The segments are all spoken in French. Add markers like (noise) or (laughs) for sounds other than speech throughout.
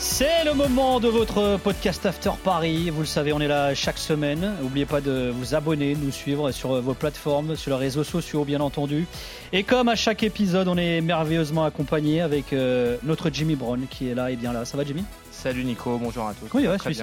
C'est le moment de votre podcast After Paris. Vous le savez, on est là chaque semaine. N'oubliez pas de vous abonner, de nous suivre sur vos plateformes, sur les réseaux sociaux, bien entendu. Et comme à chaque épisode, on est merveilleusement accompagné avec euh, notre Jimmy Brown qui est là et bien là. Ça va, Jimmy? Salut Nico, bonjour à tous. Oui, ouais, celui-ci.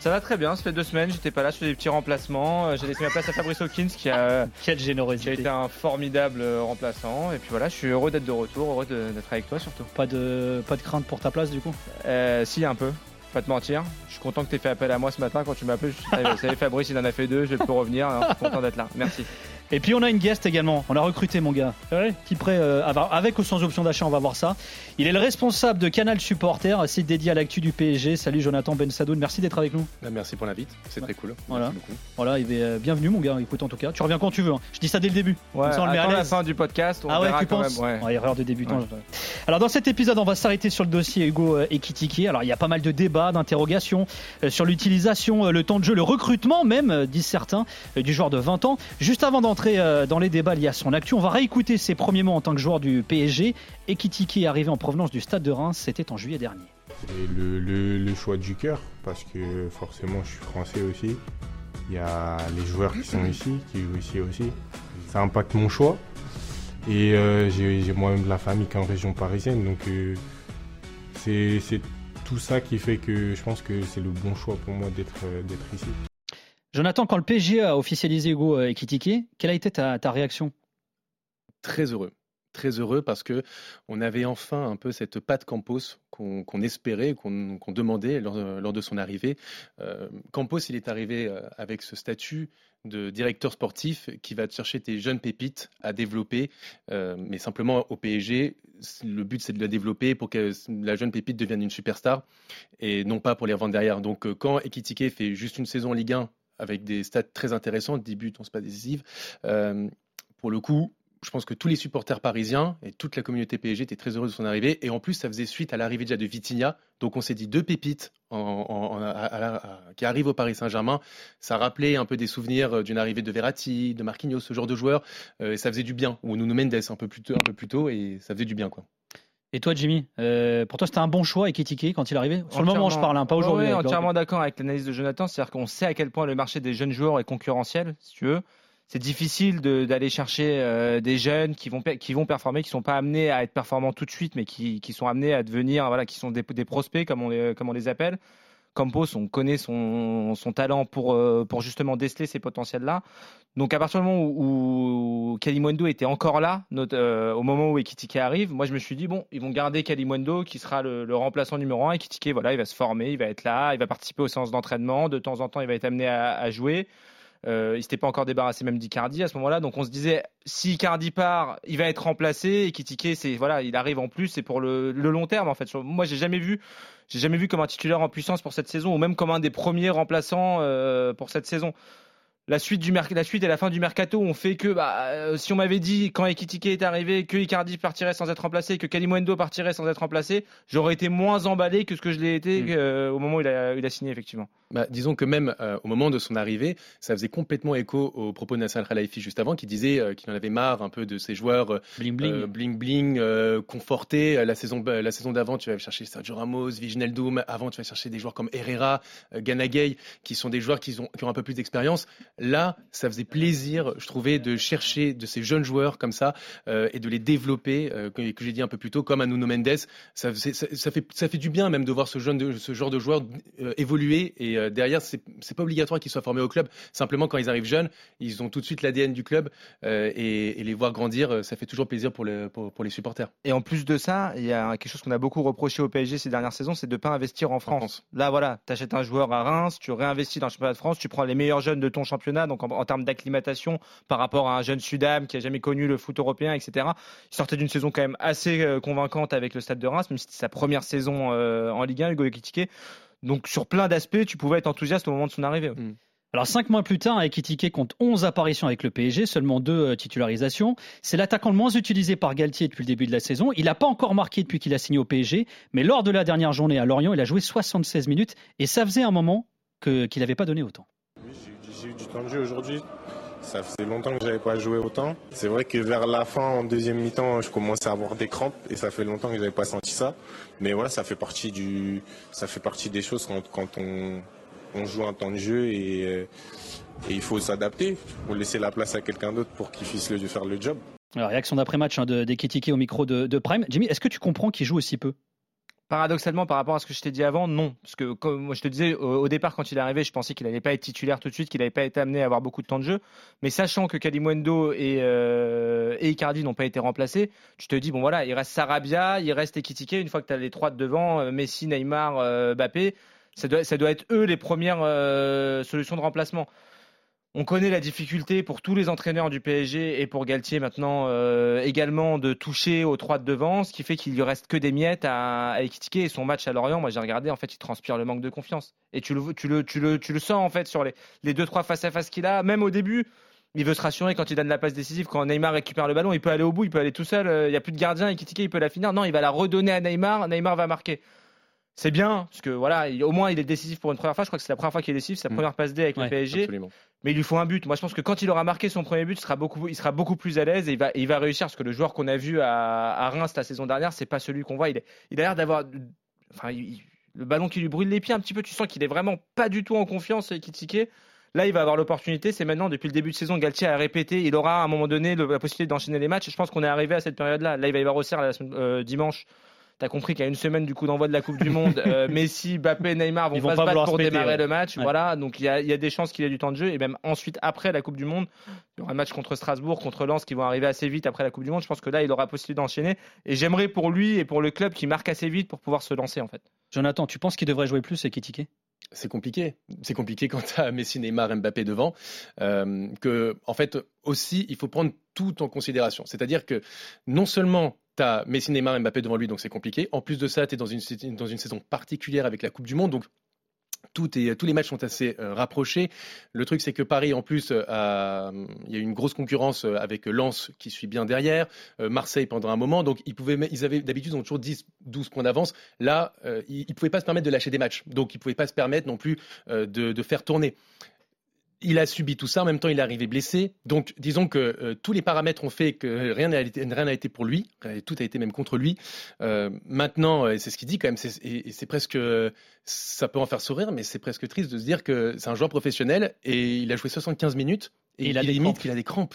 Ça va très bien, ça fait deux semaines, j'étais pas là, je faisais des petits remplacements. Euh, J'ai laissé ma place à Fabrice Hawkins qui a, (laughs) Quelle qui a générosité. été un formidable euh, remplaçant. Et puis voilà, je suis heureux d'être de retour, heureux d'être avec toi surtout. Pas de, pas de crainte pour ta place, du coup? Euh, si, un peu, pas te mentir. Je suis content que tu aies fait appel à moi ce matin quand tu m'as appelé. Je suis dit, Vous savez, Fabrice, il en a fait deux, je vais plus revenir. Alors, je suis content d'être là. Merci. Et puis on a une guest également. On a recruté mon gars. Qui prêt euh, avec ou sans option d'achat, on va voir ça. Il est le responsable de Canal Supporter, site dédié à l'actu du PSG. Salut Jonathan Ben Sadoun, merci d'être avec nous. Bah, merci pour l'invite, c'est très cool. Voilà. Merci beaucoup. Voilà, il est, euh, bienvenue mon gars. Écoute en tout cas, tu reviens quand tu veux. hein. Je dis ça dès le début. Ouais, Comme ça, on le met à la fin du podcast, on ah ouais, verra tu quand penses même. Ouais. Ouais, Erreur de débutant. Ouais. Alors dans cet épisode, on va s'arrêter sur le dossier Hugo euh, Ekitike. Alors il y a pas mal de débats, d'interrogations euh, sur l'utilisation, euh, le temps de jeu, le recrutement même, euh, disent certains, euh, du joueur de 20 ans. Juste avant d'entrer euh, dans les débats liés à son actu, on va réécouter ses premiers mots en tant que joueur du PSG. Ekitike est arrivé en provenance du Stade de Reims, c'était en juillet dernier. C'est le, choix du cœur, parce que forcément je suis français aussi. Il y a les joueurs qui sont ici, qui jouent ici aussi. Ça impacte mon choix. Et euh, j'ai moi-même de la famille qui est en région parisienne, donc euh, c'est tout ça qui fait que je pense que c'est le bon choix pour moi d'être ici. Jonathan, quand le PSG a officialisé Hugo euh, Ekitike, quelle a été ta, réaction? Très heureux. Très heureux parce que on avait enfin un peu cette patte Campos qu'on espérait, qu'on demandait lors, lors de son arrivée. Euh, Campos, il est arrivé euh, avec ce statut de directeur sportif qui va te chercher tes jeunes pépites à développer, euh, mais simplement au PSG, le but c'est de la développer pour que la jeune pépite devienne une superstar et non pas pour les revendre derrière. Donc euh, quand Ekitike fait juste une saison en Ligue 1 avec des stats très intéressants, 10 buts, on se pas décisive, euh, pour le coup, je pense que tous les supporters parisiens et toute la communauté PSG étaient très heureux de son arrivée. Et en plus, ça faisait suite à l'arrivée déjà de Vitinha. Donc on s'est dit deux pépites qui arrivent au Paris Saint-Germain. Ça rappelait un peu des souvenirs euh, d'une arrivée de Verratti, de Marquinhos, ce genre de joueurs. Euh, et ça faisait du bien. Ou Nuno Mendes un un peu plus tôt et ça faisait du bien. quoi. Et toi Jimmy, euh, pour toi c'était un bon choix Ekitike quand il est arrivé? Sur le moment je Entièrement- parle, hein, pas aujourd'hui. Le entièrement d'accord avec l'analyse de Jonathan. C'est-à-dire qu'on sait à quel point le marché des jeunes joueurs est concurrentiel, si tu veux. C'est difficile de- d'aller chercher euh, des jeunes qui vont, qui vont performer, qui sont pas amenés à être performants tout de suite, mais qui, qui sont amenés à devenir, voilà, qui sont des, des prospects, comme on, les, comme on les appelle. Campos, on connaît son, son talent pour, euh, pour justement déceler ces potentiels-là. Donc à partir du moment où, où Kalimundo était encore là, euh, au moment où Ekitike arrive, moi je me suis dit bon, ils vont garder Kalimundo qui sera le, remplaçant numéro un. Ekitike, voilà, il va se former, il va être là, il va participer aux séances d'entraînement. De temps en temps, il va être amené à jouer. Euh, il s'était pas encore débarrassé même d'Icardi à ce moment-là, donc on se disait si Icardi part, il va être remplacé. Ekitike, c'est voilà, il arrive en plus, c'est pour le, long terme en fait. Moi, j'ai jamais vu, jamais vu comme un titulaire en puissance pour cette saison, ou même comme un des premiers remplaçants euh, pour cette saison la suite du la suite et la fin du mercato ont fait que bah, euh, si on m'avait dit quand Ekitike est arrivé que Icardi partirait sans être remplacé que Kalimundo partirait sans être remplacé j'aurais été moins emballé que ce que je l'ai été Mm. euh, au moment où il a, il a signé effectivement Bah, disons que même euh, au moment de son arrivée, ça faisait complètement écho aux propos de Nasser Khelaïfi juste avant, qui disait qu'il en avait marre un peu de ces joueurs Bling bling. bling bling, confortés. La saison, euh, la saison d'avant, tu vas chercher Sergio Ramos, Viginaldoum. Avant, tu vas chercher des joueurs comme Herrera, Gana Gueye, qui sont des joueurs qui ont, qui ont un peu plus d'expérience. Là, ça faisait plaisir, je trouvais, de chercher de ces jeunes joueurs comme ça euh, et de les développer, euh, que, que j'ai dit un peu plus tôt, comme un Nuno Mendes. Ça, faisait- ça, ça fait, ça fait du bien même de voir ce, jeune de- ce genre de joueurs euh, évoluer. Et euh, derrière, c'est pas obligatoire qu'ils soient formés au club. Simplement, quand ils arrivent jeunes, ils ont tout de suite l'ADN du club et, et les voir grandir, ça fait toujours plaisir pour, le- pour, pour les supporters. et en plus de ça il y a quelque chose qu'on a beaucoup reproché au PSG ces dernières saisons c'est de ne pas investir en France, France. là voilà tu achètes un joueur à Reims tu réinvestis dans le championnat de France tu prends les meilleurs jeunes de ton championnat donc en, en termes d'acclimatation par rapport à un jeune Sudam qui a jamais connu le foot européen etc il sortait d'une saison quand même assez euh, convaincante avec le Stade de Reims même si c'était sa première saison euh, en Ligue 1 Hugo Ekitike donc sur plein d'aspects tu pouvais être enthousiaste au moment de son arrivée ouais. Alors cinq mois plus tard, Ekitike compte 11 apparitions avec le PSG, seulement deux euh, titularisations. C'est l'attaquant le moins utilisé par Galtier depuis le début de la saison. Il n'a pas encore marqué depuis qu'il a signé au PSG, mais lors de la dernière journée à Lorient, il a joué 76 minutes et ça faisait un moment qu'il n'avait pas donné autant. Oui, j'ai eu du temps de jeu aujourd'hui. Ça faisait longtemps que j'avais pas joué autant. C'est vrai que vers la fin, en deuxième mi-temps, je commençais à avoir des crampes et ça fait longtemps que j'avais pas senti ça. Mais voilà, ça fait partie du, ça fait partie des choses quand, on, joue un temps de jeu et, euh, et il faut s'adapter. Faut laisser la place à quelqu'un d'autre pour qu'il puisse le, faire le job. Alors, réaction d'après-match hein, de, au micro de, de Prime. Jimmy, est-ce que tu comprends qu'il joue aussi peu? Paradoxalement, par rapport à ce que je t'ai dit avant, non. Parce que, comme moi je te disais, au, départ, quand il est arrivé, je pensais qu'il n'allait pas être titulaire tout de suite, qu'il n'allait pas été amené à avoir beaucoup de temps de jeu. Mais sachant que Kalimwendo et, euh, et Icardi n'ont pas été remplacés, tu te dis, bon voilà, il reste Sarabia, il reste Ekitike. Une fois que tu as les trois de devant, euh, Messi, Neymar, euh, Mbappé, ça doit, être eux les premières solutions de remplacement. On connaît la difficulté pour tous les entraîneurs du PSG et pour Galtier maintenant euh, également de toucher aux trois de devant, ce qui fait qu'il lui reste que des miettes à, à Et son match à Lorient, moi j'ai regardé, en fait, il transpire le manque de confiance. Et tu le, tu le, tu le, tu le sens en fait sur les, les deux trois face à face qu'il a, même au début. Il veut se rassurer quand il donne la passe décisive. Quand Neymar récupère le ballon, il peut aller au bout, il peut aller tout seul. Euh, il n'y a plus de gardien. Ekitike, il peut la finir. Non, il va la redonner à Neymar. Neymar va marquer c'est bien, parce que voilà, au moins il est décisif pour une première fois. Je crois que c'est la première fois qu'il est décisif, c'est sa mm. première passe D avec le PSG. Mais il lui faut un but. Moi, je pense que quand il aura marqué son premier but, il sera beaucoup, il sera beaucoup plus à l'aise et il va, il va réussir. Parce que le joueur qu'on a vu à, Reims la saison dernière, c'est pas celui qu'on voit. Il, a l'air d'avoir, enfin, le ballon qui lui brûle les pieds un petit peu. Tu sens qu'il est vraiment pas du tout en confiance, tiquait. Là, il va avoir l'opportunité. C'est maintenant, depuis le début de saison, Galtier a répété. Il aura à un moment donné la possibilité d'enchaîner les matchs. Je pense qu'on est arrivé à cette période-là. Là, il va y avoir la euh, dimanche T'as compris qu'il y a une semaine du coup d'envoi de la Coupe du Monde, euh, (laughs) Messi, Mbappé, Neymar vont, pas, se battre pour démarrer le match. Voilà, donc il y, a, y, a, des chances qu'il ait du temps de jeu et même ensuite après la Coupe du Monde, il y aura un match contre Strasbourg, contre Lens qui vont arriver assez vite après la Coupe du Monde. Je pense que là, il aura possibilité d'enchaîner et j'aimerais pour lui et pour le club qu'il marque assez vite pour pouvoir se lancer en fait. Jonathan, tu penses qu'il devrait jouer plus et critiquer? C'est compliqué. C'est compliqué quand tu as Messi, Neymar, Mbappé devant. Euh, que, en fait, aussi, il faut prendre tout en considération. C'est-à-dire que non seulement tu as Messi, Neymar, Mbappé devant lui, donc c'est compliqué. En plus de ça, tu es dans une, dans une saison particulière avec la Coupe du Monde. Donc tout est, tous les matchs sont assez euh, rapprochés. Le truc, c'est que Paris, en plus, euh, il y a une grosse concurrence euh, avec Lens qui suit bien derrière, Marseille pendant un moment. Donc, ils, pouvaient, ils avaient d'habitude, ils ont toujours 10, 12 points d'avance. Là, ils ne pouvaient pas se permettre de lâcher des matchs. Donc, ils ne pouvaient pas se permettre non plus de, de, faire tourner il a subi tout ça, en même temps il est arrivé blessé. Donc disons que euh, tous les paramètres ont fait que rien n'a été, rien été pour lui, tout a été même contre lui. Euh, maintenant, c'est ce qu'il dit quand même, et, c'est presque, ça peut en faire sourire, mais c'est presque triste de se dire que c'est un joueur professionnel et il a joué 75 minutes et, il a des limites qu'il a des crampes.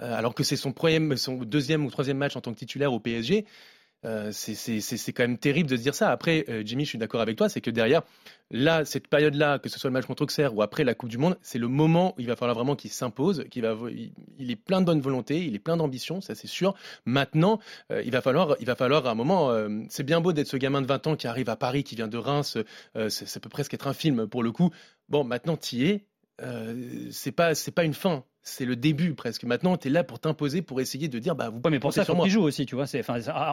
Euh, alors que c'est son, son deuxième ou troisième match en tant que titulaire au PSG. Euh, c'est quand même terrible de se dire ça. Après, euh, Jimmy, je suis d'accord avec toi, c'est que derrière, là, cette période-là, que ce soit le match contre Auxerre ou après la Coupe du Monde, c'est le moment où il va falloir vraiment qu'il s'impose, qu'il il, est plein de bonne volonté, il est plein d'ambition, ça c'est sûr. Maintenant, euh, il va falloir, il va falloir à un moment. c'est bien beau d'être ce gamin de 20 ans qui arrive à Paris, qui vient de Reims, ça peut presque être un film pour le coup. Bon, maintenant, tu y es. c'est pas, c'est pas une fin c'est le début presque. Maintenant, tu es là pour t'imposer, pour essayer de dire, bah, vous ouais, mais pour ça, il joue aussi, tu vois. C'est,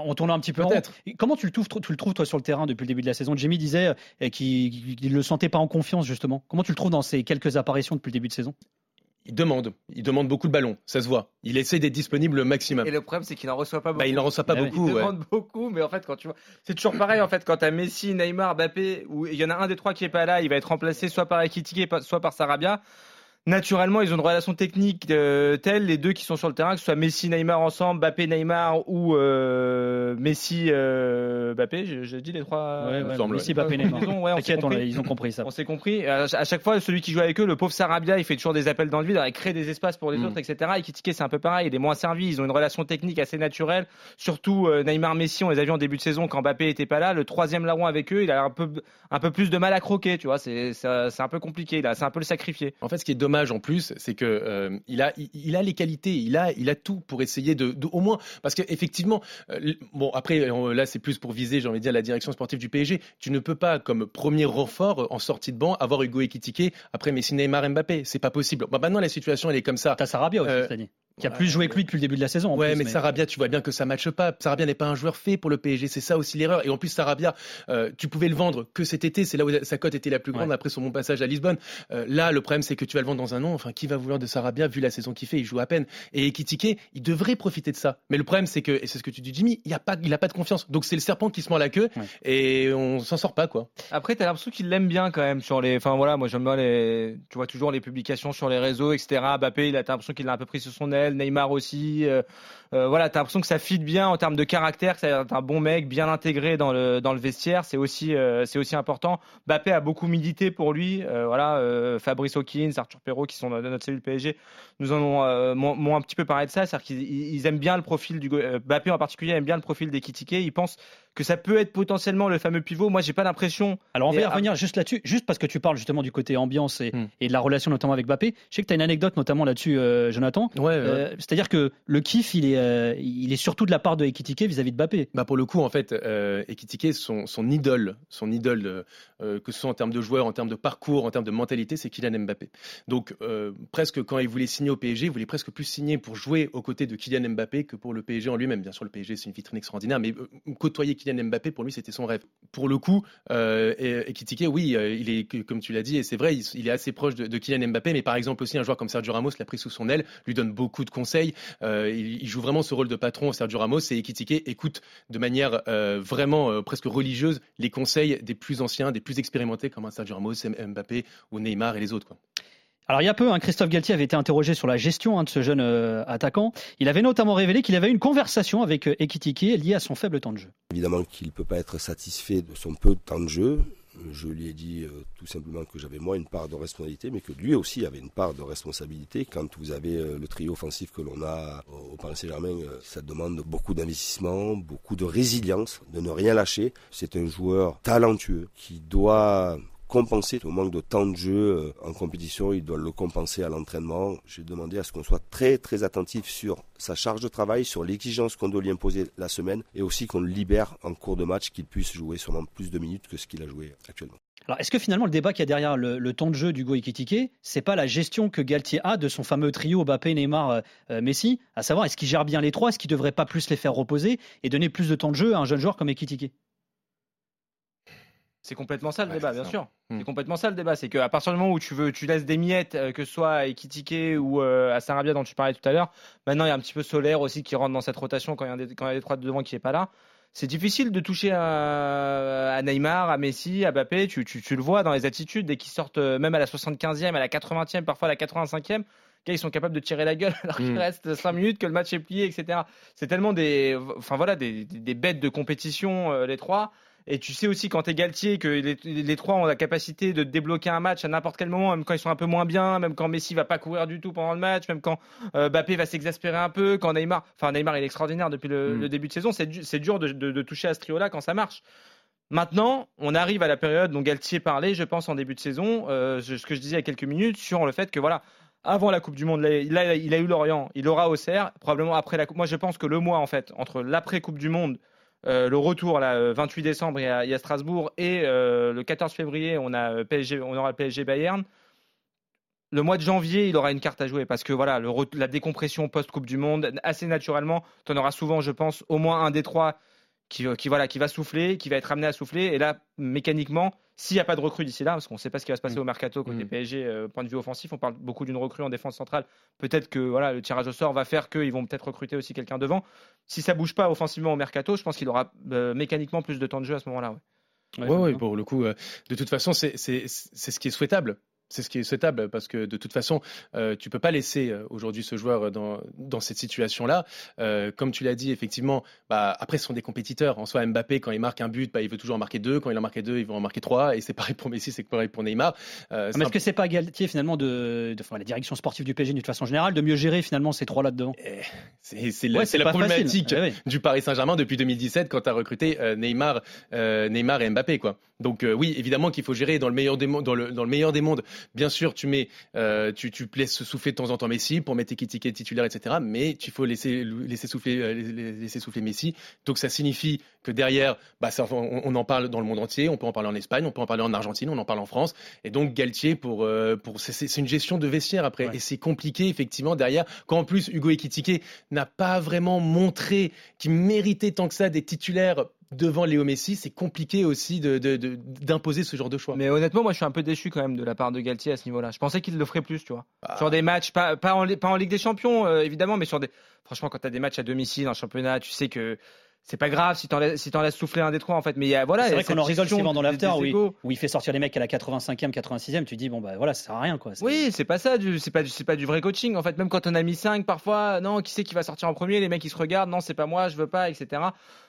on tourne un petit peu. Peut-être. Comment tu le trouves, tu le trouves toi sur le terrain depuis le début de la saison? Jimmy disait euh, qu'il ne le sentait pas en confiance justement. Comment tu le trouves dans ces quelques apparitions depuis le début de saison? Il demande, il demande beaucoup de ballons, ça se voit. Il essaie d'être disponible le maximum. Et le problème, c'est qu'il n'en reçoit pas bah, beaucoup. il n'en reçoit pas beaucoup. Il demande beaucoup, mais en fait, quand tu vois, c'est toujours pareil. En fait, quand tu as Messi, Neymar, Mbappé, où il y en a un des trois qui est pas là, il va être remplacé soit par Ekitike, soit par Sarabia naturellement, ils ont une relation technique euh, telle, les deux qui sont sur le terrain, que ce soit Messi, Neymar ensemble, Mbappé, Neymar ou euh, Messi, euh, Mbappé, j'ai dit les trois. Ouais, ouais, Messi, Mbappé, Neymar. Ouais, on ils ont compris ça. On s'est compris. À, chaque fois, celui qui joue avec eux, le pauvre Sarabia, il fait toujours des appels dans le vide, il crée des espaces pour les mm. autres, etc. Et Kitike, c'est un peu pareil, il est moins servi. Ils ont une relation technique assez naturelle. Surtout Neymar, Messi, on les a vus en début de saison quand Mbappé était pas là. Le troisième larron avec eux, il a un peu, un peu plus de mal à croquer, tu vois. C'est un peu compliqué. C'est un peu le sacrifié. En fait, ce qui est dommage en plus, c'est que euh, il a il, a les qualités, il a il a tout pour essayer de, au moins parce qu'effectivement euh, bon après là c'est plus pour viser j'ai envie de dire la direction sportive du PSG. Tu ne peux pas comme premier renfort en sortie de banc avoir Hugo Ekitike après Messi, Neymar, Mbappé, c'est pas possible. maintenant la situation elle est comme ça. T'as Sarabia aussi, euh, dit. Qui a plus joué que lui depuis le début de la saison. en Ouais, plus, mais, Sarabia, tu vois bien que ça matche pas. Sarabia n'est pas un joueur fait pour le PSG. C'est ça aussi l'erreur. Et en plus, Sarabia, euh, tu pouvais le vendre que cet été. C'est là où sa cote était la plus grande après son bon passage à Lisbonne. Euh, là, le problème, c'est que tu vas le vendre dans un an. Enfin, qui va vouloir de Sarabia vu la saison qu'il fait? Il joue à peine. Et Ekitike, il devrait profiter de ça. Mais le problème, c'est que, et c'est ce que tu dis, Jimmy, il a pas, il a pas de confiance. Donc c'est le serpent qui se mord la queue et on s'en sort pas, quoi. Après, t'as l'impression qu'il l'aime bien quand même sur les. Enfin voilà, moi j'aime bien les. Tu vois toujours les publications sur les réseaux, etc. Mbappé, il a t'as l'impression qu'il l'a un peu pris sur son Neymar aussi. euh, euh, voilà, t'as l'impression que ça fit bien en termes de caractère, que c'est un bon mec, bien intégré dans le vestiaire. C'est aussi euh, important. Mbappé a beaucoup milité pour lui. Voilà, Fabrice Hawkins, Arthur Perrault, qui sont dans notre cellule PSG, nous en ont un petit peu parlé de ça. C'est-à-dire qu'ils ils aiment bien le profil du. Mbappé en particulier aime bien le profil des Kitike. Ils pensent que ça peut être potentiellement le fameux pivot. Moi, j'ai pas l'impression. Alors on va y à- revenir juste là-dessus, juste parce que tu parles justement du côté ambiance et, Hmm. et de la relation notamment avec Mbappé. Je sais que tu as une anecdote notamment là-dessus, euh, Jonathan. Ouais, ouais. Euh, C'est-à-dire que le kiff, il est, euh, il est surtout de la part de Ekitike vis-à-vis de Mbappé. Bah pour le coup, en fait, euh, Ekitike, son, son idole, son idole, que ce soit en termes de joueur, en termes de parcours, en termes de mentalité, c'est Kylian Mbappé. Donc, euh, presque quand il voulait signer au PSG, il voulait presque plus signer pour jouer aux côtés de Kylian Mbappé que pour le PSG en lui-même. Bien sûr, le PSG, c'est une vitrine extraordinaire, mais euh, côtoyer Kylian Mbappé, pour lui, c'était son rêve. Pour le coup, euh, Ekitike, oui, euh, il est, comme tu l'as dit, et c'est vrai, il, est assez proche de, Kylian Mbappé, mais par exemple aussi un joueur comme Sergio Ramos l'a pris sous son aile, lui donne beaucoup de conseils. Euh, il, joue vraiment ce rôle de patron, Sergio Ramos, et Ekitike écoute de manière euh, vraiment euh, presque religieuse les conseils des plus anciens, des plus expérimentés, comme un Sergio Ramos, Mbappé ou Neymar et les autres. Alors il y a peu, hein, Christophe Galtier avait été interrogé sur la gestion hein, de ce jeune euh, attaquant. Il avait notamment révélé qu'il avait eu une conversation avec euh, Ekitike liée à son faible temps de jeu. Évidemment qu'il ne peut pas être satisfait de son peu de temps de jeu. Je lui ai dit euh, tout simplement que j'avais moi une part de responsabilité, mais que lui aussi avait une part de responsabilité. Quand vous avez euh, le trio offensif que l'on a au Paris Saint-Germain, ça demande beaucoup d'investissement, beaucoup de résilience, de ne rien lâcher. C'est un joueur talentueux qui doit compenser le manque de temps de jeu euh, en compétition, il doit le compenser à l'entraînement. J'ai demandé à ce qu'on soit très très attentif sur sa charge de travail, sur l'exigence qu'on doit lui imposer la semaine et aussi qu'on le libère en cours de match, qu'il puisse jouer sûrement plus de minutes que ce qu'il a joué actuellement. Alors est-ce que finalement le débat qu'il y a derrière le, temps de jeu d'Hugo Ekitike, c'est pas la gestion que Galtier a de son fameux trio Mbappé, Neymar, euh, euh, Messi, à savoir est-ce qu'il gère bien les trois, est-ce qu'il devrait pas plus les faire reposer et donner plus de temps de jeu à un jeune joueur comme Ekitike? C'est complètement ça le Ouais, débat, bien ça. sûr. Hmm. C'est complètement ça le débat. C'est qu'à partir du moment où tu veux, tu laisses des miettes, euh, que ce soit à Ekitike ou euh, à Sarabia dont tu parlais tout à l'heure, maintenant il y a un petit peu Solaire aussi qui rentre dans cette rotation quand il y a des, quand il y a des trois de devant qui n'est pas là. C'est difficile de toucher à, à Neymar, à Messi, à Mbappé. Tu, tu, tu le vois dans les attitudes dès qu'ils sortent, euh, même à la 75e, à la 80e, parfois à la 85e. les gars, ils sont capables de tirer la gueule (laughs) alors qu'il Mm. reste 5 minutes, que le match est plié, etc. C'est tellement des, enfin voilà, des, des- des bêtes de compétition, euh, les trois. Et tu sais aussi quand t'es Galtier que les, les trois ont la capacité de débloquer un match à n'importe quel moment, même quand ils sont un peu moins bien, même quand Messi va pas courir du tout pendant le match, même quand euh, Mbappé va s'exaspérer un peu, quand Neymar, enfin Neymar il est extraordinaire depuis le, Mm. le début de saison, c'est du- c'est dur de, de- de toucher à ce trio-là quand ça marche. Maintenant, on arrive à la période dont Galtier parlait, je pense, en début de saison, euh, ce que je disais il y a quelques minutes, sur le fait que voilà, avant la Coupe du Monde, là, il a, il a eu Lorient, il aura Auxerre, probablement après la Coupe. Moi, je pense que le mois, en fait, entre l'après Coupe du Monde, euh, le retour, là, euh, 28 décembre, il y a, Strasbourg, et euh, le 14 février, on, a euh, PSG, aura PSG Bayern. Le mois de janvier, il aura une carte à jouer parce que voilà, la décompression post-Coupe du Monde, assez naturellement, tu en auras souvent, je pense, au moins un des trois qui, voilà, qui va souffler, qui va être amené à souffler. Et là, mécaniquement, s'il n'y a pas de recrue d'ici là, parce qu'on ne sait pas ce qui va se passer Mm. au mercato côté Mm. PSG, euh, point de vue offensif, on parle beaucoup d'une recrue en défense centrale. Peut-être que voilà, le tirage au sort va faire qu'ils vont peut-être recruter aussi quelqu'un devant. Si ça bouge pas offensivement au mercato, je pense qu'il aura euh, mécaniquement plus de temps de jeu à ce moment-là. ouais. Ouais, ouais, pour le coup, euh, de toute façon, c'est c'est- c'est ce qui est souhaitable. C'est ce qui est souhaitable parce que de toute façon, euh, tu peux pas laisser euh, aujourd'hui ce joueur dans, dans cette situation-là. Euh, comme tu l'as dit, effectivement, bah, après, ce sont des compétiteurs. En soi, Mbappé, quand il marque un but, bah, il veut toujours en marquer deux. Quand il en marque deux, il veut en marquer trois. Et c'est pareil pour Messi, c'est pareil pour Neymar. Euh, Mais un est-ce que c'est pas Galtier finalement de, de- enfin, la direction sportive du PSG de toute façon générale de mieux gérer finalement ces trois là dedans C'est la, Ouais, problématique Ouais, ouais. du Paris Saint-Germain depuis 2017 quand tu as recruté euh, Neymar, euh, Neymar et Mbappé. Quoi. Donc euh, oui, évidemment qu'il faut gérer dans le meilleur des mondes. Dans le, dans le meilleur des mondes, bien sûr, tu mets, euh, tu, tu laisses souffler de temps en temps Messi pour mettre Ekitike titulaire, etc. Mais il faut laisser, laisser souffler, euh, laisser souffler Messi. Donc ça signifie que derrière, bah, ça, on, on, en parle dans le monde entier. On peut en parler en Espagne, on peut en parler en Argentine, on en parle en France. Et donc Galtier, pour, euh, pour c'est une gestion de vestiaire après, ouais. et c'est compliqué effectivement derrière. Quand en plus Hugo Ekitike n'a pas vraiment montré qu'il méritait tant que ça des titulaires devant Léo Messi, c'est compliqué aussi d'imposer de, de, ce genre de choix. Mais honnêtement, moi, je suis un peu déçu quand même de la part de Galtier à ce niveau-là. Je pensais qu'il le ferait plus, tu vois. Ah. Sur des matchs, pas, pas, en, pas en Ligue des Champions, euh, évidemment, mais sur des. Franchement, quand tu as des matchs à domicile en championnat, tu sais que c'est pas grave si t'en laisses, si laisses souffler un des trois en fait mais y a voilà c'est vrai qu'on en rigole souvent dans l'after où, où, il fait sortir les mecs à la 85e 86e tu dis bon bah voilà ça sert à rien quoi oui c'est pas ça c'est pas c'est pas du vrai coaching en fait même quand on a mis 5 parfois non qui c'est qui va sortir en premier? Les mecs ils se regardent non c'est pas moi je veux pas etc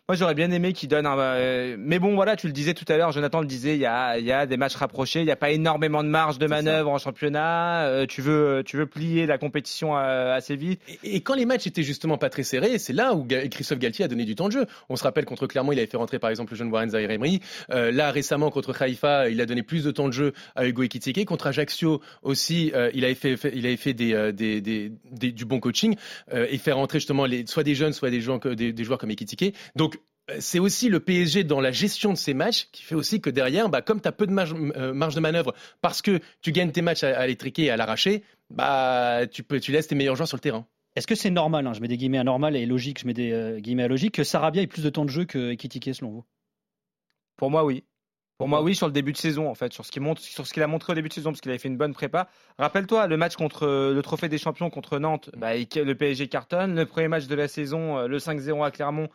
moi, j'aurais bien aimé qu'il donne un. Euh, mais bon, voilà, tu le disais tout à l'heure, Jonathan le disait, il y a, il y a des matchs rapprochés, il n'y a pas énormément de marge de manœuvre en championnat. Euh, tu veux, tu veux plier la compétition euh, assez vite. Et, et, quand les matchs étaient justement pas très serrés, c'est là où Christophe Galtier a donné du temps de jeu. On se rappelle contre Clermont, il avait fait rentrer par exemple le jeune Warren Zaire Emery. Euh, là, récemment contre Haïfa, il a donné plus de temps de jeu à Hugo Ekitike. Contre Ajaccio aussi, euh, il avait fait, fait, il avait fait des, des, des, des, du bon coaching et faire rentrer justement les, soit des jeunes, soit des joueurs, des, des joueurs comme Ekitike. Donc c'est aussi le PSG dans la gestion de ces matchs qui fait aussi que derrière, bah, comme tu as peu de marge, euh, marge, de manœuvre parce que tu gagnes tes matchs à, à l'étriquer et à l'arracher, bah, tu, peux, tu laisses tes meilleurs joueurs sur le terrain. Est-ce que c'est normal, hein, je mets des guillemets à normal et logique, je mets des euh, guillemets à logique, que Sarabia ait plus de temps de jeu que Ekitike selon vous? Pour moi, oui. Pour moi, oui, sur le début de saison, en fait, sur ce qu'il montre, sur ce qu'il a montré au début de saison, parce qu'il avait fait une bonne prépa. Rappelle-toi, le match contre le Trophée des Champions contre Nantes, bah, le PSG cartonne. Le premier match de la saison, le 5-0 à Clermont,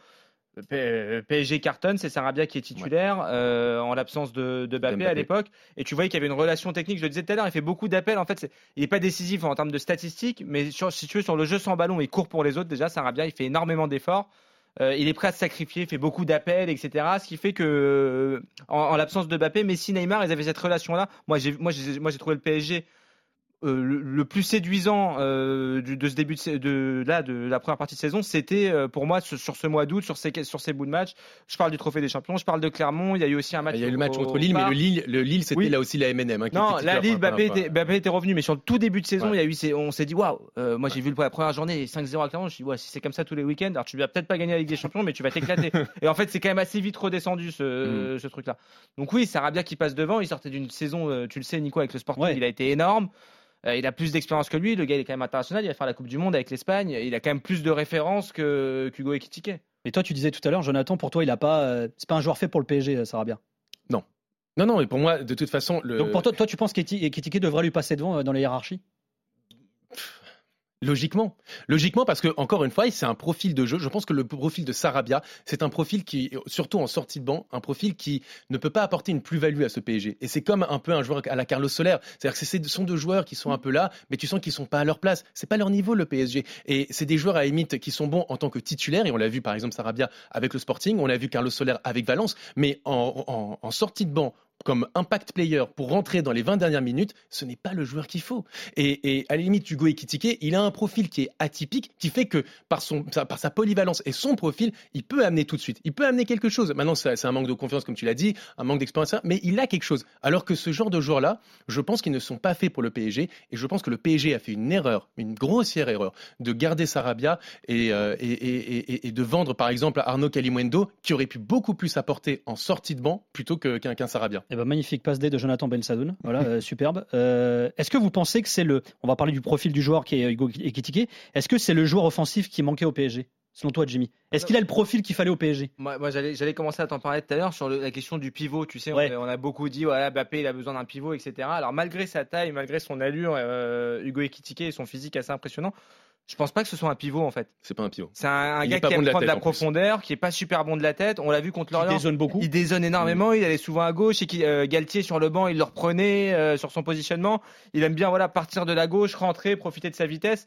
PSG cartonne, c'est Sarabia qui est titulaire ouais. euh, en l'absence de, de Bappé, à l'époque. Et tu voyais qu'il y avait une relation technique. Je le disais tout à l'heure, il fait beaucoup d'appels. En fait, il n'est pas décisif en termes de statistiques, mais sur, si tu veux, sur le jeu sans ballon, il court pour les autres. Déjà, Sarabia, il fait énormément d'efforts. Euh, il est prêt à se sacrifier, il fait beaucoup d'appels, etc. Ce qui fait que, euh, en, en l'absence de Bappé, Messi, Neymar, ils avaient cette relation-là. Moi, j'ai, moi, j'ai, moi, j'ai trouvé le PSG euh, le, le, plus séduisant euh, de, de, ce début de, de, là de la première partie de saison, c'était euh, pour moi sur, sur ce mois d'août, sur ces sur ces bouts de match. Je parle du trophée des champions, je parle de Clermont. Il y a eu aussi un match. Il y a eu le match contre Lille, mais le Lille, le Lille, c'était oui. là aussi la MNM. Hein, non, la Lille, Mbappé était, était revenu, mais sur le tout début de saison, ouais. il y a eu, on s'est dit waouh. Moi, j'ai vu la première journée 5-0 à Clermont. Je me suis dit ouais, si c'est comme ça tous les week-ends, alors tu vas peut-être pas gagner la Ligue des (laughs) Champions, mais tu vas t'éclater. Et en fait, c'est quand même assez vite redescendu ce, mm. ce truc-là. Donc oui, Sarabia qui passe devant. Il sortait d'une saison, tu le sais, Nico, avec le Sporting, il a été énorme. Euh, il a plus d'expérience que lui. Le gars, il est quand même international. Il va faire la Coupe du Monde avec l'Espagne. Il a quand même plus de références que qu'Hugo Ekitike. Et toi, tu disais tout à l'heure, Jonathan, pour toi, il a pas, euh, c'est pas un joueur fait pour le PSG, Sarabia? Non. Non, non. Et pour moi, de toute façon, le... donc pour toi, toi, tu penses qu'Ekitike devrait lui passer devant euh, dans la hiérarchie Logiquement, logiquement parce que encore une fois, c'est un profil de jeu. Je pense que le profil de Sarabia, c'est un profil qui, surtout en sortie de banc, un profil qui ne peut pas apporter une plus-value à ce PSG. Et c'est comme un peu un joueur à la Carlos Soler, c'est-à-dire que ce sont deux joueurs qui sont un peu là, mais tu sens qu'ils sont pas à leur place. C'est pas leur niveau le PSG. Et c'est des joueurs à limite qui sont bons en tant que titulaires. Et on l'a vu par exemple Sarabia avec le Sporting, on l'a vu Carlos Soler avec Valence, mais en, en, en sortie de banc comme impact player pour rentrer dans les 20 dernières minutes, ce n'est pas le joueur qu'il faut. Et, à la limite, Hugo Ekitike, il a un profil qui est atypique, qui fait que par, sa polyvalence et son profil, il peut amener tout de suite. Il peut amener quelque chose. Maintenant, c'est un manque de confiance, comme tu l'as dit, un manque d'expérience, mais il a quelque chose. Alors que ce genre de joueurs-là, je pense qu'ils ne sont pas faits pour le PSG. Et je pense que le PSG a fait une erreur, une grossière erreur, de garder Sarabia et, euh, de vendre, par exemple, Arnaud Calimundo, qui aurait pu beaucoup plus apporter en sortie de banc plutôt qu'un qu Sarabia. Eh ben, magnifique passe D de Jonathan Ben Sadoun. Voilà, euh, superbe. Euh, Est-ce que vous pensez que c'est le. On va parler du profil du joueur qui est Hugo Ekitike. Est-ce que c'est le joueur offensif qui manquait au PSG Selon toi, Jimmy? Est-ce qu'il a le profil qu'il fallait au PSG Moi, moi j'allais commencer à t'en parler tout à l'heure sur le, la question du pivot. Tu sais, ouais. on, on, a beaucoup dit, voilà, Mbappé, il a besoin d'un pivot, etc. Alors, malgré sa taille, malgré son allure, euh, Hugo Ekitike et son physique assez impressionnant, je pense pas que ce soit un pivot en fait. C'est pas un pivot. C'est un, un gars qui aime prendre de la, profondeur, qui est pas super bon de la tête. On l'a vu contre l'Orient. Il dézone beaucoup. Il dézone énormément. Mmh. Il allait souvent à gauche et qui, euh, Galtier sur le banc, il le reprenait euh, sur son positionnement. Il aime bien voilà partir de la gauche, rentrer, profiter de sa vitesse.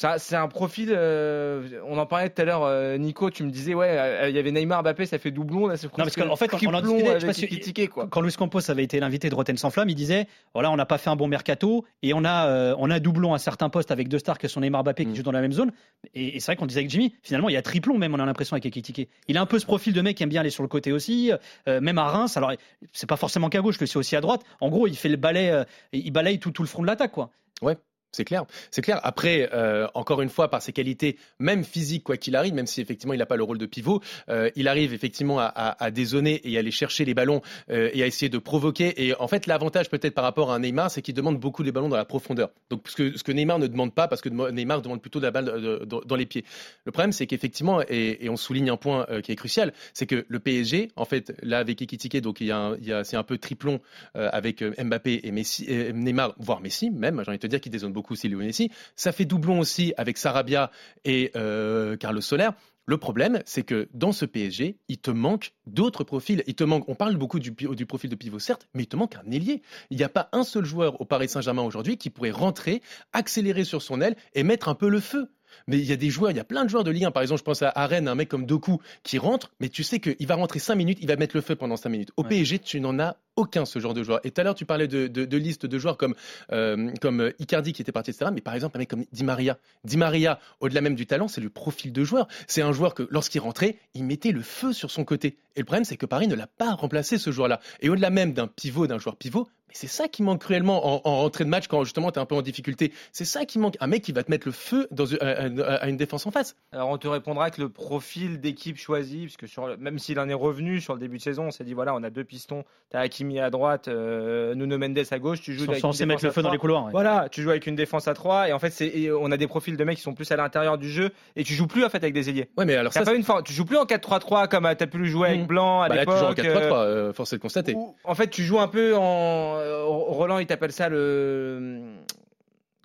Ça, c'est un profil. euh, on en parlait tout à l'heure, euh, Nico. Tu me disais, ouais, euh, il y avait Neymar, Mbappé, ça fait doublon. Là, Non, parce qu'en fait, on en discutait, je pas quoi. Quand Luis Campos avait été l'invité de Rotten sans flamme, il disait voilà, on n'a pas fait un bon mercato et on a, on a doublon à certains postes avec deux stars qui sont Neymar Mbappé qui Mm. jouent dans la même zone. Et, et c'est vrai qu'on disait avec Jimmy, finalement, il y a triplon même, on a l'impression avec Ekitike. Il a un peu ce profil de mec qui aime bien aller sur le côté aussi, même à Reims. Alors, c'est pas forcément qu'à gauche, que c'est aussi à droite. En gros, il fait le balai, il balaye tout, tout le front de l'attaque, quoi. Ouais. C'est clair, c'est clair. Après, euh, encore une fois, par ses qualités, même physiques, quoi qu'il arrive, même si effectivement il n'a pas le rôle de pivot, euh, il arrive effectivement à, à, dézonner et à aller chercher les ballons euh, et à essayer de provoquer. Et en fait, l'avantage peut-être par rapport à Neymar, c'est qu'il demande beaucoup les ballons dans la profondeur. Donc ce que, ce que Neymar ne demande pas, parce que Neymar demande plutôt la balle dans, les pieds. Le problème, c'est qu'effectivement, et, on souligne un point qui est crucial, c'est que le PSG, en fait, là avec Ekitike, donc il y a, c'est un peu triplon avec Mbappé et Neymar, voire Messi même. J'ai envie de te dire qu'il dézone beaucoup Messi. Ça fait doublon aussi avec Sarabia et euh, Carlos Soler. Le problème, c'est que dans ce PSG, il te manque d'autres profils. Il te manque, on parle beaucoup du, du profil de pivot, certes, mais il te manque un ailier. Il n'y a pas un seul joueur au Paris Saint-Germain aujourd'hui qui pourrait rentrer, accélérer sur son aile et mettre un peu le feu. Mais il y a des joueurs, il y a plein de joueurs de Ligue 1. Par exemple, je pense à, à Rennes, un mec comme Doku qui rentre, mais tu sais qu'il va rentrer 5 minutes, il va mettre le feu pendant 5 minutes. Au Ouais. PSG, tu n'en as aucun ce genre de joueur. Et tout à l'heure, tu parlais de, de, de joueurs comme, euh, comme Icardi qui était parti, etc. Mais par exemple, un mec comme Di Maria. Di Maria, au-delà même du talent, c'est le profil de joueur. C'est un joueur que lorsqu'il rentrait, il mettait le feu sur son côté. Et le problème, c'est que Paris ne l'a pas remplacé ce joueur-là. Et au-delà même d'un pivot, d'un joueur pivot, mais c'est ça qui manque cruellement en, en rentrée de match quand justement tu es un peu en difficulté. C'est ça qui manque. Un mec qui va te mettre le feu dans une- à, une défense en face. Alors on te répondra que le profil d'équipe choisi, parce que sur le- même s'il en est revenu sur le début de saison, on s'est dit voilà, on a deux pistons, t'as Hakimi à droite, euh, Nuno Mendes à gauche, tu joues Ils sont avec censés une mettre le défense feu à dans les couloirs. ouais. Voilà, tu joues avec une défense à 3 et en fait c'est et on a des profils de mecs qui sont plus à l'intérieur du jeu et tu joues plus en fait avec des ailiers. Ouais, mais alors ça, pas une tu joues plus en 4-3-3 comme euh, t'as pu le jouer avec Mhm. Blanc à bah là, toujours en l'époque. 4-3-3, euh, force est de constater. où, en fait, tu joues un peu en Roland, il t'appelle ça le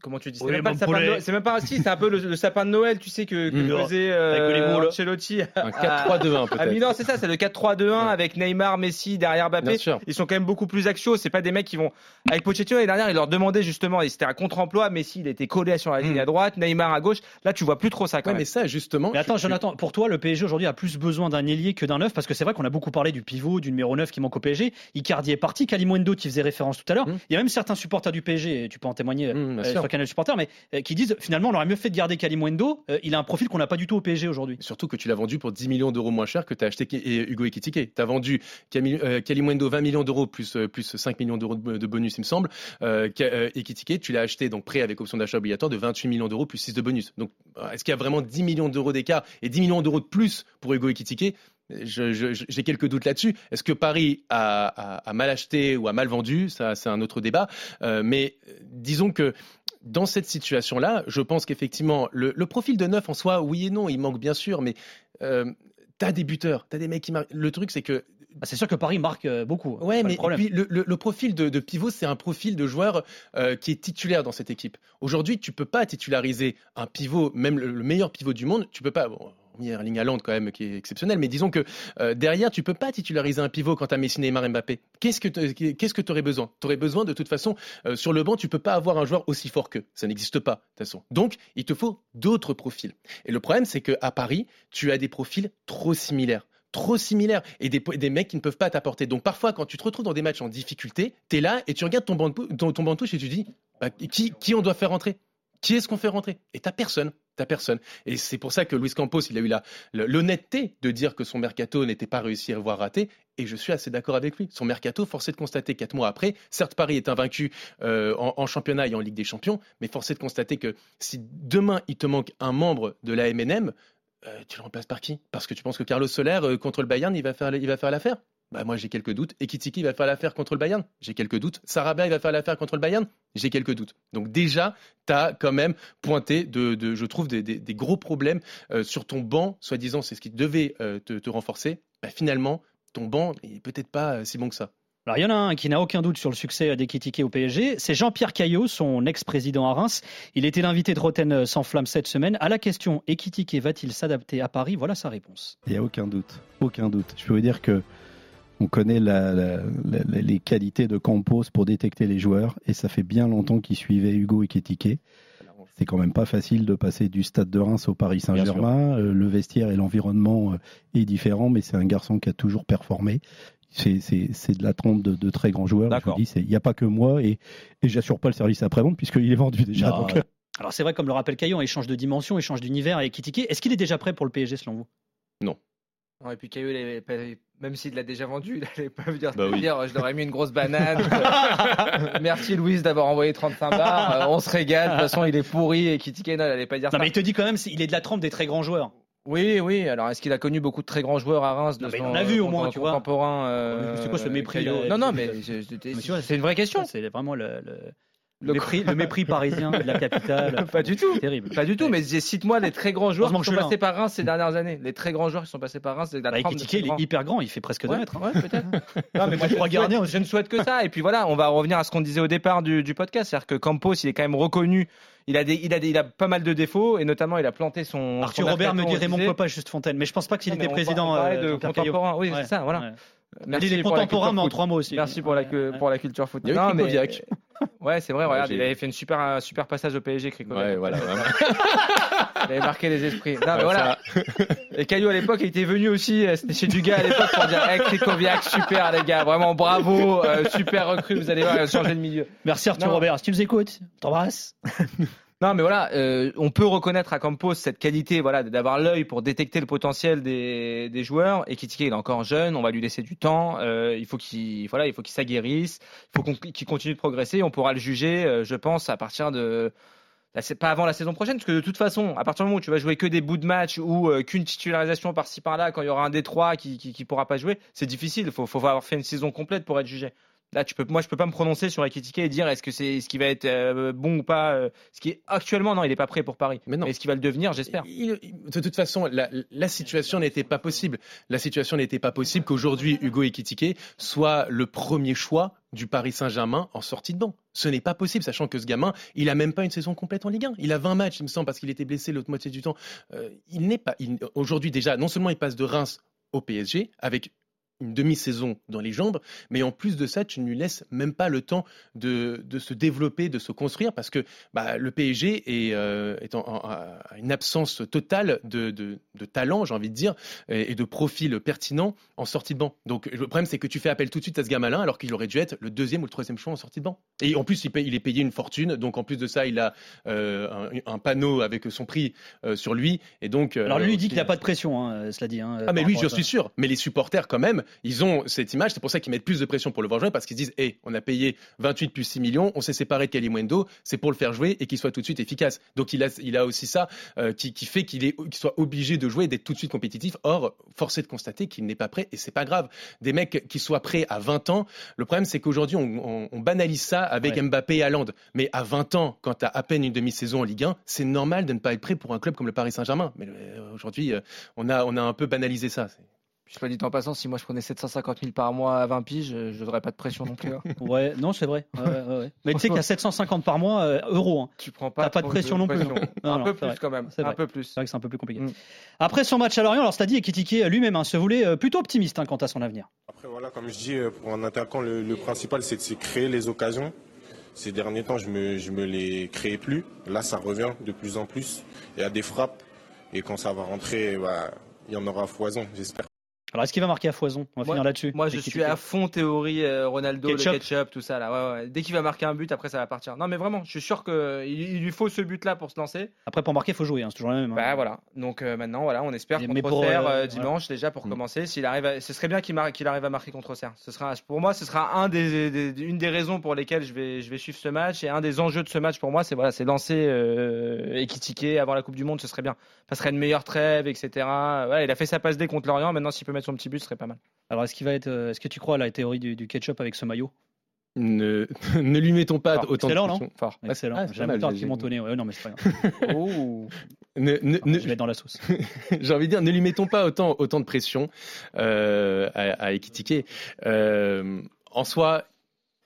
comment tu dis C'est Oui, même même pas si, c'est un peu le, le sapin de Noël, tu sais que, que faisait euh. Ancelotti Un 4-3-2-1 à peut-être. Milan, c'est ça, c'est le 4-3-2-1 avec Neymar, Messi derrière Mbappé. Ils sont quand même beaucoup plus axiaux. C'est pas des mecs qui vont. Avec Pochettino l'année dernière, il leur demandait justement, et c'était un contre-emploi. Messi, il était collé sur la ligne Mhm. à droite, Neymar à gauche. Là, tu vois plus trop ça quand Ouais, même. mais ça, justement. Mais attends, Jonathan, pour toi, le PSG aujourd'hui a plus besoin d'un ailier que d'un neuf? Parce que c'est vrai qu'on a beaucoup parlé du pivot, du numéro 9 qui manque au PSG. Icardi est parti, Kalimundo, qui faisait référence tout à l'heure. Mm. Il y a même certains supporters du PSG, et tu peux en témoigner Mmh, euh, sur Canal Supporter, mais euh, qui disent finalement on aurait mieux fait de garder Kalimundo. Euh, il a un profil qu'on n'a pas du tout au PSG aujourd'hui. Surtout que tu l'as vendu pour 10 millions d'euros moins cher que tu as acheté et Hugo Ekitike. Tu as vendu euh, Kalimundo 20 millions d'euros plus, euh, plus 5 millions d'euros de, bonus, il me semble. Euh, euh, Ekitike, tu l'as acheté donc prêt avec option d'achat obligatoire de 28 millions d'euros plus 6 de bonus. Donc euh, est-ce qu'il y a vraiment 10 millions d'euros d'écart et 10 millions d'euros de plus pour Hugo Ekitike J'ai quelques doutes là-dessus. Est-ce que Paris a, a- a mal acheté ou a mal vendu? Ça, c'est un autre débat. Euh, mais euh, disons que dans cette situation-là, je pense qu'effectivement, le, le profil de neuf en soi, oui et non, il manque bien sûr, mais euh, t'as des buteurs, t'as des mecs qui marquent. Le truc, c'est que Bah, c'est sûr que Paris marque euh, beaucoup. Ouais, mais puis le, profil de, de pivot, c'est un profil de joueur euh, qui est titulaire dans cette équipe. Aujourd'hui, tu peux pas titulariser un pivot, même le, le meilleur pivot du monde. Tu peux pas. Bon, il y a Erling Haaland quand même qui est exceptionnel, mais disons que euh, derrière, tu peux pas titulariser un pivot quand tu as Messi, Neymar, Mbappé. Qu'est-ce que te- qu'est-ce que tu aurais besoin? Tu aurais besoin de toute façon euh, sur le banc, tu peux pas avoir un joueur aussi fort qu'eux. Ça n'existe pas de toute façon. Donc, il te faut d'autres profils. Et le problème, c'est qu'à Paris, tu as des profils trop similaires trop similaires et des, des mecs qui ne peuvent pas t'apporter. Donc parfois, quand tu te retrouves dans des matchs en difficulté, tu es là et tu regardes ton banc de, ton banc de touche et tu dis bah, qui, qui on doit faire rentrer? Qui est-ce qu'on fait rentrer? Et t'as personne. T'as personne. Et c'est pour ça que Luis Campos, il a eu l'honnêteté de dire que son mercato n'était pas réussi, voire raté. Et je suis assez d'accord avec lui. Son mercato, forcé de constater quatre mois après, certes Paris est invaincu euh, en, championnat et en Ligue des Champions, mais forcé de constater que si demain il te manque un membre de la MNM, euh, tu le remplaces par qui? Parce que tu penses que Carlos Soler euh, contre le Bayern, il va faire l'affaire? Bah moi j'ai quelques doutes. Ekitiki va faire l'affaire contre le Bayern, j'ai quelques doutes. Sarabia il va faire l'affaire contre le Bayern, j'ai quelques doutes. Donc déjà, tu as quand même pointé, de, de- je trouve, des, des- des gros problèmes euh, sur ton banc, soi-disant c'est ce qui devait euh, te, te renforcer. Bah, finalement, ton banc il est peut-être pas euh, si bon que ça. Alors, il y en a un qui n'a aucun doute sur le succès d'Ekitike au PSG. C'est Jean-Pierre Caillot, son ex-président à Reims. Il était l'invité de Roten sans flamme cette semaine. À la question Ekitike va-t-il s'adapter à Paris? Voilà sa réponse. Il n'y a aucun doute. Aucun doute. Je peux vous dire que on connaît la- la- la- les qualités de Campos pour détecter les joueurs et ça fait bien longtemps qu'il suivait Hugo Ekitike. c'est quand même pas facile de passer du stade de Reims au Paris Saint-Germain. Euh, le vestiaire et l'environnement euh, est différent, mais c'est un garçon qui a toujours performé. C'est de la trompe de, de très grands joueurs. Il n'y a pas que moi et, et j'assure pas le service après-vente puisqu'il est vendu déjà. Non, donc, ouais. Alors c'est vrai, comme le rappelle Caillon, il change de dimension, il change d'univers avec Kitike. Est-ce qu'il est déjà prêt pour le PSG selon vous? Non. Non, et puis Caillou, même s'il l'a déjà vendu, (laughs) il n'allait pas venir Bah te oui. dire je leur ai mis une grosse banane. (laughs) Merci Louise d'avoir envoyé 35 bars. Euh, on se régale. De toute façon, il est pourri et Kitty Kane, elle n'allait pas dire Non ça. mais il te dit quand même, il est de la trempe des très grands joueurs. Oui, oui. Alors, est-ce qu'il a connu beaucoup de très grands joueurs à Reims de Non, mais son- en a vu au moins, tu vois. contemporain euh, C'est quoi ce mépris, Caillou là Non, non, mais vois, c'est une vraie question. C'est vraiment le, le- Le- mépris, le mépris parisien de la capitale. (laughs) Pas du tout. Terrible. Pas du tout, mais cite-moi les très grands joueurs qui sont passés par Reims ces dernières années. Les très grands joueurs qui sont passés par Reims, Bah, Ekitike, il est hyper grand, il fait presque 2 Ouais, mètres. hein. ouais, peut-être. (laughs) Non, mais moi, je, Trois ne gardiens souhaite, je ne souhaite que (laughs) ça. Et puis voilà, on va revenir à ce qu'on disait au départ du, du podcast. C'est-à-dire que Campos, il est quand même reconnu. Il a, des, il, a des, il a pas mal de défauts et notamment il a planté son. Arthur son Robert me dit on Raymond. Popa, juste Fontaine. Mais je pense pas qu'il était président. par- on parlait euh, de contemporain. Oui, Ouais, c'est ça, voilà. ouais. Merci il est contemporain, mais en trois mots aussi. Merci pour la, pour la culture foot. Il y a eu Non, mais-. Ouais, c'est vrai, regarde, il avait fait une super, un super passage au PSG, Krikoviak. Ouais, voilà. vraiment. (laughs) Il avait marqué les esprits. Non, mais voilà. Et Caillou à l'époque, il était venu aussi, euh, c'était chez Dugas à l'époque pour dire, hey, Krikoviak, super les gars, vraiment bravo, euh, super recrue, vous allez voir, changer de milieu. Merci Arthur Non. Robert. Si tu nous écoutes, t'embrasse. Non, mais voilà, euh, on peut reconnaître à Campos cette qualité, voilà, d'avoir l'œil pour détecter le potentiel des, joueurs. Et Kitike, il est encore jeune, on va lui laisser du temps. euh, il faut qu'il, voilà, il faut qu'il s'aguerrisse, il faut qu'il continue de progresser. On pourra le juger, euh, je pense, à partir de pas avant la saison prochaine, parce que de toute façon, à partir du moment où tu vas jouer que des bouts de match ou qu'une titularisation par-ci par-là, quand il y aura un des trois qui, qui pourra pas jouer, c'est difficile. Il faut avoir fait une saison complète pour être jugé. Là, tu peux, moi, je peux pas me prononcer sur Ekitike et dire est-ce que c'est ce qui va être euh, bon ou pas. euh, ce qui est actuellement, non, il est pas prêt pour Paris. Mais non. est-ce qu'il va le devenir J'espère. De toute façon, la, la situation n'était pas possible. La situation n'était pas possible qu'aujourd'hui, Hugo Ekitike soit le premier choix du Paris Saint-Germain en sortie de banc. Ce n'est pas possible, sachant que ce gamin, il a même pas une saison complète en Ligue 1. Il a 20 matchs, il me semble, parce qu'il était blessé l'autre moitié du temps. Euh, il n'est pas. Aujourd'hui, déjà, non seulement il passe de Reims au PSG avec une demi-saison dans les jambes, mais en plus de ça, tu ne lui laisses même pas le temps de, de se développer, de se construire, parce que bah, le PSG est, euh, est en, une absence totale de, de- de talent, j'ai envie de dire, et, et de profil pertinent en sortie de banc. Donc le problème, c'est que tu fais appel tout de suite à ce gamin-là, alors qu'il aurait dû être le deuxième ou le troisième choix en sortie de banc. Et en plus, il, paye- il est payé une fortune, donc en plus de ça, il a euh, un, un panneau avec son prix euh, sur lui, et donc. euh, Alors lui, il dit qu'il n'a pas de pression, hein, cela dit. hein, ah mais lui, je suis sûr. Mais les supporters, quand même, ils ont cette image. C'est pour ça qu'ils mettent plus de pression pour le voir jouer parce qu'ils disent, hé, on a payé 28 plus 6 millions, on s'est séparé de Kalimundo, c'est pour le faire jouer et qu'il soit tout de suite efficace. Donc il a, il a aussi ça euh, qui, qui fait qu'il est, qu'il soit obligé de jouer, et d'être tout de suite compétitif. Or, force est de constater qu'il n'est pas prêt et c'est pas grave. Des mecs qui soient prêts à 20 ans, le problème c'est qu'aujourd'hui on, on- on banalise ça avec Ouais. Mbappé et Haaland. Mais à 20 ans, quand tu as à peine une demi-saison en Ligue 1, c'est normal de ne pas être prêt pour un club comme le Paris Saint-Germain. Mais euh, aujourd'hui, euh, on a, on a un peu banalisé ça. Je pas dit en passant, si moi je prenais 750 000 par mois à 20 piges, je n'aurais pas de pression non plus. hein. (laughs) Ouais, non, c'est vrai. Ouais, ouais, ouais. (laughs) Mais tu sais a 750 par mois euh, euros. hein. Tu prends pas. T'as pas de pression non plus. Non, un non, peu plus vrai. quand même. C'est Un vrai. peu plus. C'est vrai que c'est un peu plus compliqué. Mm. Après son match à Lorient, alors Stadi Ekitike lui-même hein, se voulait euh, plutôt optimiste hein, quant à son avenir. Après, voilà, comme je dis, euh, pour un attaquant, le, le principal, c'est de créer les occasions. Ces derniers temps, je me, je me les créais plus. Là, ça revient de plus en plus. Il y a des frappes. Et quand ça va rentrer, bah, il y en aura à foison, j'espère. Alors est-ce qu'il va marquer à foison? On va Moi- finir là-dessus. Moi, je suis à fond théorie euh, Ronaldo, Ketchup. le ketchup, tout ça là. Ouais, ouais. Dès qu'il va marquer un but, après ça va partir. Non, mais vraiment, je suis sûr qu'il il lui faut ce but-là pour se lancer. Après, pour marquer, il faut jouer. hein, c'est toujours la même. hein. Bah voilà. Donc euh, maintenant, voilà, on espère mais pour, Auxerre, euh, euh, voilà. dimanche déjà pour Mm. commencer. S'il arrive, à- ce serait bien qu'il mar- qu'il arrive à marquer contre Auxerre. Ce sera, pour moi, ce sera un des, des- une des raisons pour lesquelles je vais, je vais suivre ce match et un des enjeux de ce match pour moi, c'est voilà, c'est lancer et critiquer avant la Coupe du Monde, ce serait bien. Ça serait une meilleure trêve, etc. Voilà, il a fait sa passe D contre Lorient. Maintenant, s'il peut mettre son petit but, ce serait pas mal. Alors est-ce qu'il va être, euh, est-ce que tu crois à la théorie du, du ketchup avec ce maillot? Ne, (laughs) ne lui mettons pas autant de Excellent, pression. Fort. Excellent. ah, c'est J'ai pas jamais mal, tort qui montonné. Ouais, non, mais c'est pas grave. (laughs) Oh. Ne- ne- ne- Je vais être dans la sauce. (laughs) j'ai envie de dire, ne lui mettons pas autant, autant de pression euh, à, à Ekitike. Euh, en soi,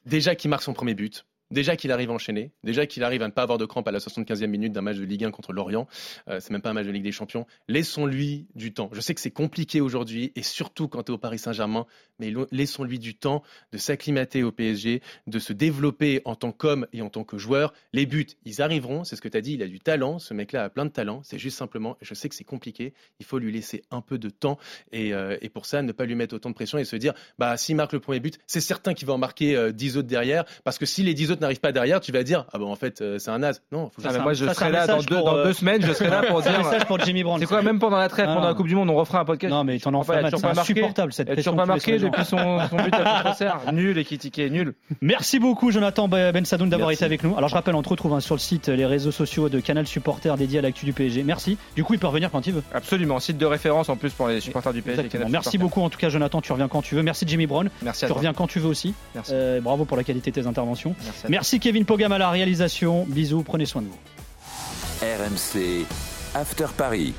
déjà qu'il marque son premier but, Déjà qu'il arrive enchaîné, déjà qu'il arrive à ne pas avoir de crampes à la 75e minute d'un match de Ligue 1 contre l'Orient, euh, c'est même pas un match de Ligue des Champions. Laissons-lui du temps. Je sais que c'est compliqué aujourd'hui et surtout quand tu es au Paris Saint-Germain, mais laissons-lui du temps de s'acclimater au PSG, de se développer en tant qu'homme et en tant que joueur. Les buts, ils arriveront, c'est ce que tu as dit, il a du talent, ce mec-là a plein de talent, c'est juste simplement, je sais que c'est compliqué, il faut lui laisser un peu de temps et, euh, pour ça, ne pas lui mettre autant de pression et se dire, bah s'il marque le premier but, c'est certain qu'il va en marquer euh, 10 autres derrière, parce que si les 10 autres n'arrive pas derrière, tu vas dire ah bon en fait euh, c'est un as. Non, faut ah, moi je serai là dans, deux, dans deux, semaines, je serai là pour (laughs) dire. message pour Jimmy Brown. C'est quoi même pendant la trêve, pendant la Coupe du Monde, on refera un podcast. Non mais t'en en fais c'est insupportable cette pression. pas marqué depuis son, son but à concert. (laughs) Nul et critiqué, nul. Merci beaucoup Jonathan Ben Sadoun d'avoir été avec nous. Alors je rappelle on te retrouve hein, sur le site les réseaux sociaux de Canal Supporter dédié à l'actu du PSG. Merci. Du coup il peut revenir quand il veut. Absolument, site de référence en plus pour les supporters du PSG. Merci beaucoup en tout cas Jonathan, tu reviens quand tu veux. Merci Jimmy Brown. Merci Tu reviens quand tu veux aussi. Merci. Bravo pour la qualité de tes interventions. Merci Kevin Pogam à la réalisation. Bisous, prenez soin de vous. RMC After Paris.